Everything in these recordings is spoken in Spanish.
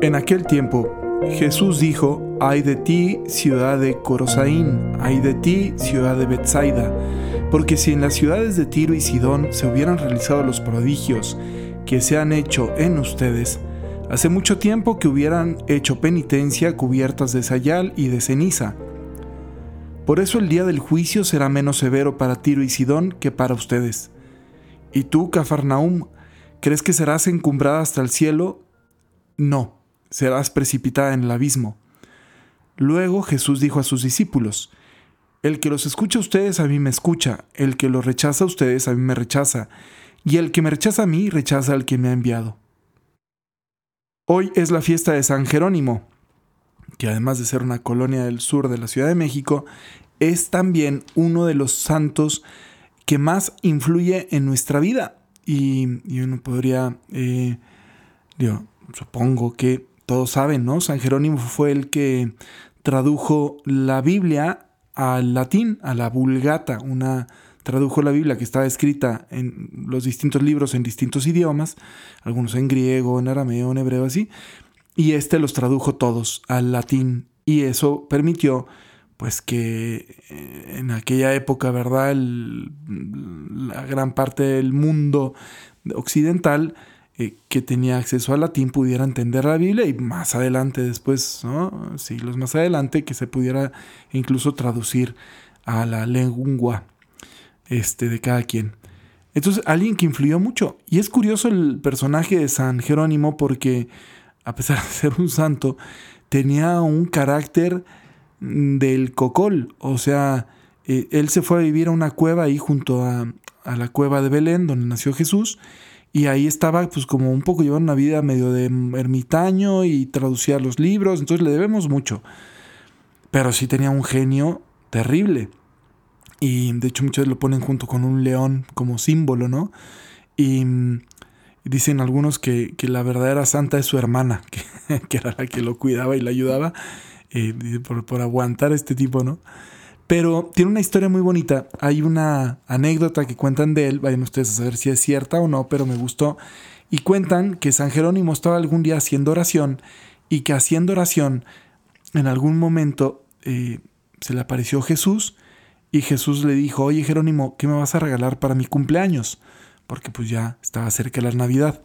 En aquel tiempo, Jesús dijo, ay de ti, ciudad de Corosaín, ay de ti, ciudad de Bethsaida, porque si en las ciudades de Tiro y Sidón se hubieran realizado los prodigios que se han hecho en ustedes, hace mucho tiempo que hubieran hecho penitencia cubiertas de sayal y de ceniza. Por eso el día del juicio será menos severo para Tiro y Sidón que para ustedes. ¿Y tú, Cafarnaum, crees que serás encumbrada hasta el cielo? No serás precipitada en el abismo. Luego Jesús dijo a sus discípulos, El que los escucha a ustedes a mí me escucha, el que los rechaza a ustedes a mí me rechaza, y el que me rechaza a mí rechaza al que me ha enviado. Hoy es la fiesta de San Jerónimo, que además de ser una colonia del sur de la Ciudad de México, es también uno de los santos que más influye en nuestra vida. Y, uno podría, eh, supongo que todos saben, ¿no? San Jerónimo fue el que tradujo la Biblia al latín, a la vulgata, una tradujo la Biblia que estaba escrita en los distintos libros en distintos idiomas, algunos en griego, en arameo, en hebreo, así, y este los tradujo todos al latín y eso permitió pues que eh, en aquella época, ¿verdad? la gran parte del mundo occidental eh, que tenía acceso al latín pudiera entender la Biblia y más adelante, después, siglos más adelante, que se pudiera incluso traducir a la lengua este, de cada quien. Entonces, alguien que influyó mucho. Y es curioso el personaje de San Jerónimo porque, a pesar de ser un santo, tenía un carácter del cocol. O sea, eh, él se fue a vivir a una cueva ahí junto a, a la cueva de Belén, donde nació Jesús y ahí estaba pues como un poco llevando una vida medio de ermitaño y traducía los libros, entonces le debemos mucho. Pero sí tenía un genio terrible. Y de hecho muchos lo ponen junto con un león como símbolo, ¿no? Y, dicen algunos que, la verdadera santa es su hermana, que, era la que lo cuidaba y le ayudaba eh, por, por aguantar este tipo, ¿no? Pero tiene una historia muy bonita. Hay una anécdota que cuentan de él. Vayan ustedes a saber si es cierta o no, pero me gustó. Y cuentan que San Jerónimo estaba algún día haciendo oración y que haciendo oración, en algún momento eh, se le apareció Jesús y Jesús le dijo, oye Jerónimo, ¿qué me vas a regalar para mi cumpleaños? Porque pues ya estaba cerca la Navidad.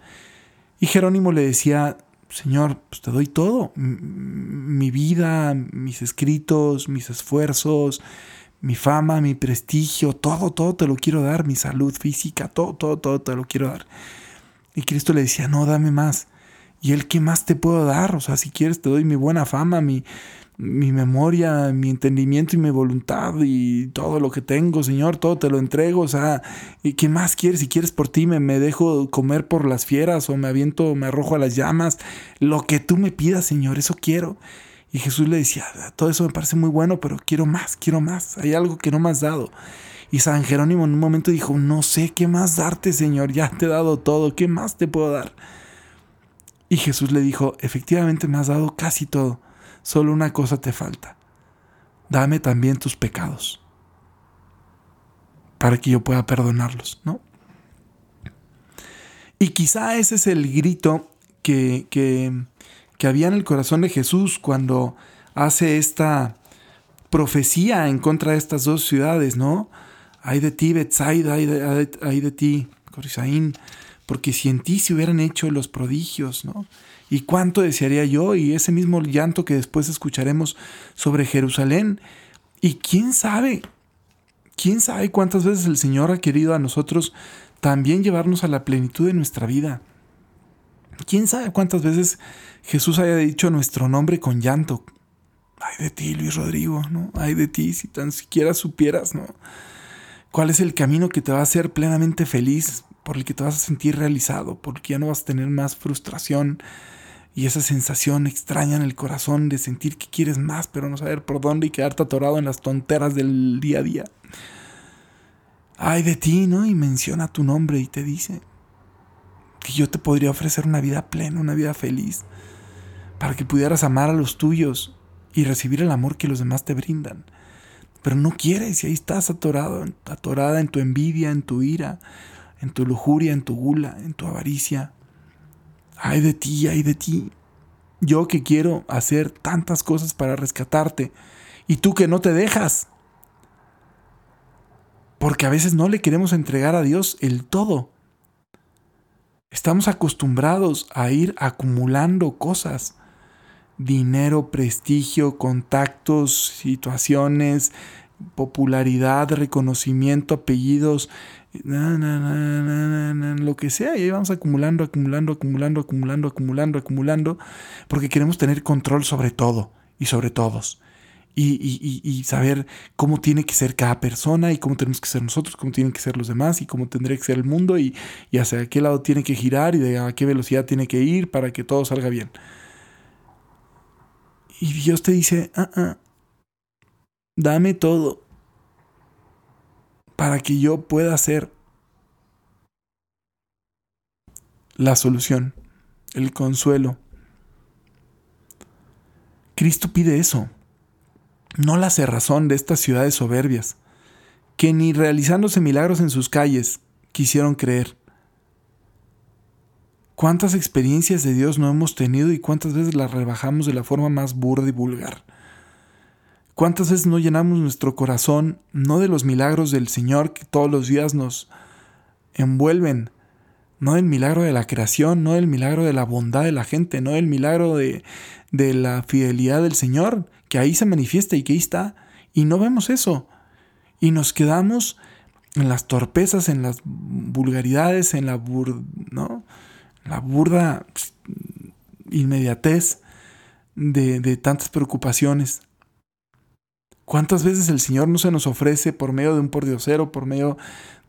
Y Jerónimo le decía, Señor, pues te doy todo, mi vida, mis escritos, mis esfuerzos, mi fama, mi prestigio, todo, todo te lo quiero dar, mi salud física, todo, todo, todo te lo quiero dar. Y Cristo le decía, no, dame más. ¿Y él qué más te puedo dar? O sea, si quieres te doy mi buena fama, mi, mi memoria, mi entendimiento y mi voluntad y todo lo que tengo, Señor, todo te lo entrego, o sea, ¿y qué más quieres? Si quieres por ti, me, me dejo comer por las fieras o me aviento, me arrojo a las llamas, lo que tú me pidas, Señor, eso quiero. Y Jesús le decía, todo eso me parece muy bueno, pero quiero más, quiero más, hay algo que no me has dado. Y San Jerónimo en un momento dijo, no sé qué más darte, Señor, ya te he dado todo, ¿qué más te puedo dar? Y Jesús le dijo, efectivamente me has dado casi todo solo una cosa te falta. Dame también tus pecados para que yo pueda perdonarlos, ¿no? Y quizá ese es el grito que, que, que había en el corazón de Jesús cuando hace esta profecía en contra de estas dos ciudades, ¿no? Hay de ti, Betsaida, hay de, hay de ti, Corisaín, porque si en ti se hubieran hecho los prodigios, ¿no? Y cuánto desearía yo y ese mismo llanto que después escucharemos sobre Jerusalén. Y quién sabe, quién sabe cuántas veces el Señor ha querido a nosotros también llevarnos a la plenitud de nuestra vida. Quién sabe cuántas veces Jesús haya dicho nuestro nombre con llanto. Ay de ti, Luis Rodrigo, ¿no? Ay de ti, si tan siquiera supieras, ¿no? ¿Cuál es el camino que te va a hacer plenamente feliz, por el que te vas a sentir realizado, porque ya no vas a tener más frustración, y esa sensación extraña en el corazón de sentir que quieres más, pero no saber por dónde y quedarte atorado en las tonteras del día a día. Ay de ti, ¿no? Y menciona tu nombre y te dice que yo te podría ofrecer una vida plena, una vida feliz, para que pudieras amar a los tuyos y recibir el amor que los demás te brindan. Pero no quieres y ahí estás atorado, atorada en tu envidia, en tu ira, en tu lujuria, en tu gula, en tu avaricia. Ay de ti, ay de ti. Yo que quiero hacer tantas cosas para rescatarte y tú que no te dejas. Porque a veces no le queremos entregar a Dios el todo. Estamos acostumbrados a ir acumulando cosas. Dinero, prestigio, contactos, situaciones, popularidad, reconocimiento, apellidos, lo que sea, y ahí vamos acumulando, acumulando, acumulando, acumulando, acumulando, acumulando, porque queremos tener control sobre todo y sobre todos. Y, saber cómo tiene que ser cada persona y cómo tenemos que ser nosotros, cómo tienen que ser los demás y cómo tendría que ser el mundo y, y hacia qué lado tiene que girar y a qué velocidad tiene que ir para que todo salga bien. Y Dios te dice, ah, ah, dame todo para que yo pueda ser la solución, el consuelo. Cristo pide eso, no la cerrazón de estas ciudades soberbias, que ni realizándose milagros en sus calles quisieron creer. ¿Cuántas experiencias de Dios no hemos tenido y cuántas veces las rebajamos de la forma más burda y vulgar? ¿Cuántas veces no llenamos nuestro corazón no de los milagros del Señor que todos los días nos envuelven, no del milagro de la creación, no del milagro de la bondad de la gente, no del milagro de, de la fidelidad del Señor, que ahí se manifiesta y que ahí está, y no vemos eso. Y nos quedamos en las torpezas, en las vulgaridades, en la, ¿no? la burda inmediatez de, de tantas preocupaciones. ¿Cuántas veces el Señor no se nos ofrece por medio de un pordiosero, por medio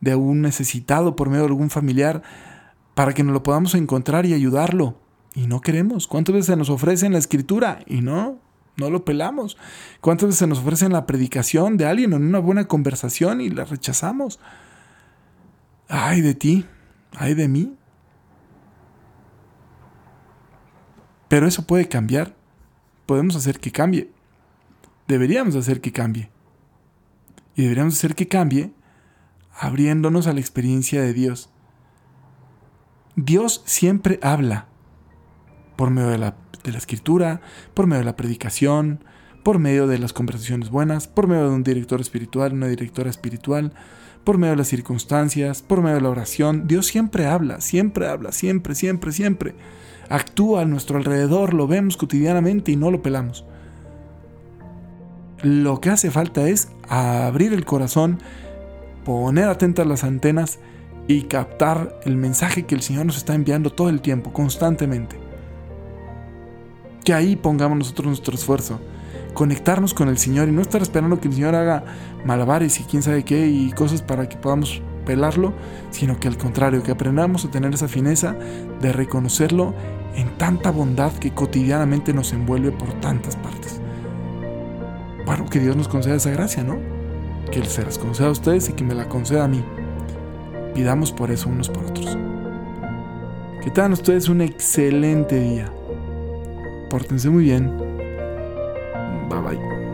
de un necesitado, por medio de algún familiar, para que nos lo podamos encontrar y ayudarlo? Y no queremos. ¿Cuántas veces se nos ofrece en la escritura? Y no, no lo pelamos. ¿Cuántas veces se nos ofrece en la predicación de alguien, en una buena conversación y la rechazamos? Ay de ti, ay de mí. Pero eso puede cambiar. Podemos hacer que cambie deberíamos hacer que cambie. Y deberíamos hacer que cambie abriéndonos a la experiencia de Dios. Dios siempre habla por medio de la, de la, escritura, por medio de la predicación, por medio de las conversaciones buenas, por medio de un director espiritual, una directora espiritual, por medio de las circunstancias, por medio de la oración. Dios siempre habla, siempre habla, siempre, siempre, siempre. Actúa a nuestro alrededor, lo vemos cotidianamente y no lo pelamos. Lo que hace falta es abrir el corazón, poner atentas las antenas y captar el mensaje que el Señor nos está enviando todo el tiempo, constantemente. Que ahí pongamos nosotros nuestro esfuerzo, conectarnos con el Señor y no estar esperando que el Señor haga malabares y quién sabe qué y cosas para que podamos pelarlo, sino que al contrario, que aprendamos a tener esa fineza de reconocerlo en tanta bondad que cotidianamente nos envuelve por tantas partes. Bueno, que Dios nos conceda esa gracia, ¿no? Que Él se las conceda a ustedes y que me la conceda a mí. Pidamos por eso unos por otros. Que tengan ustedes un excelente día. Pórtense muy bien. Bye bye.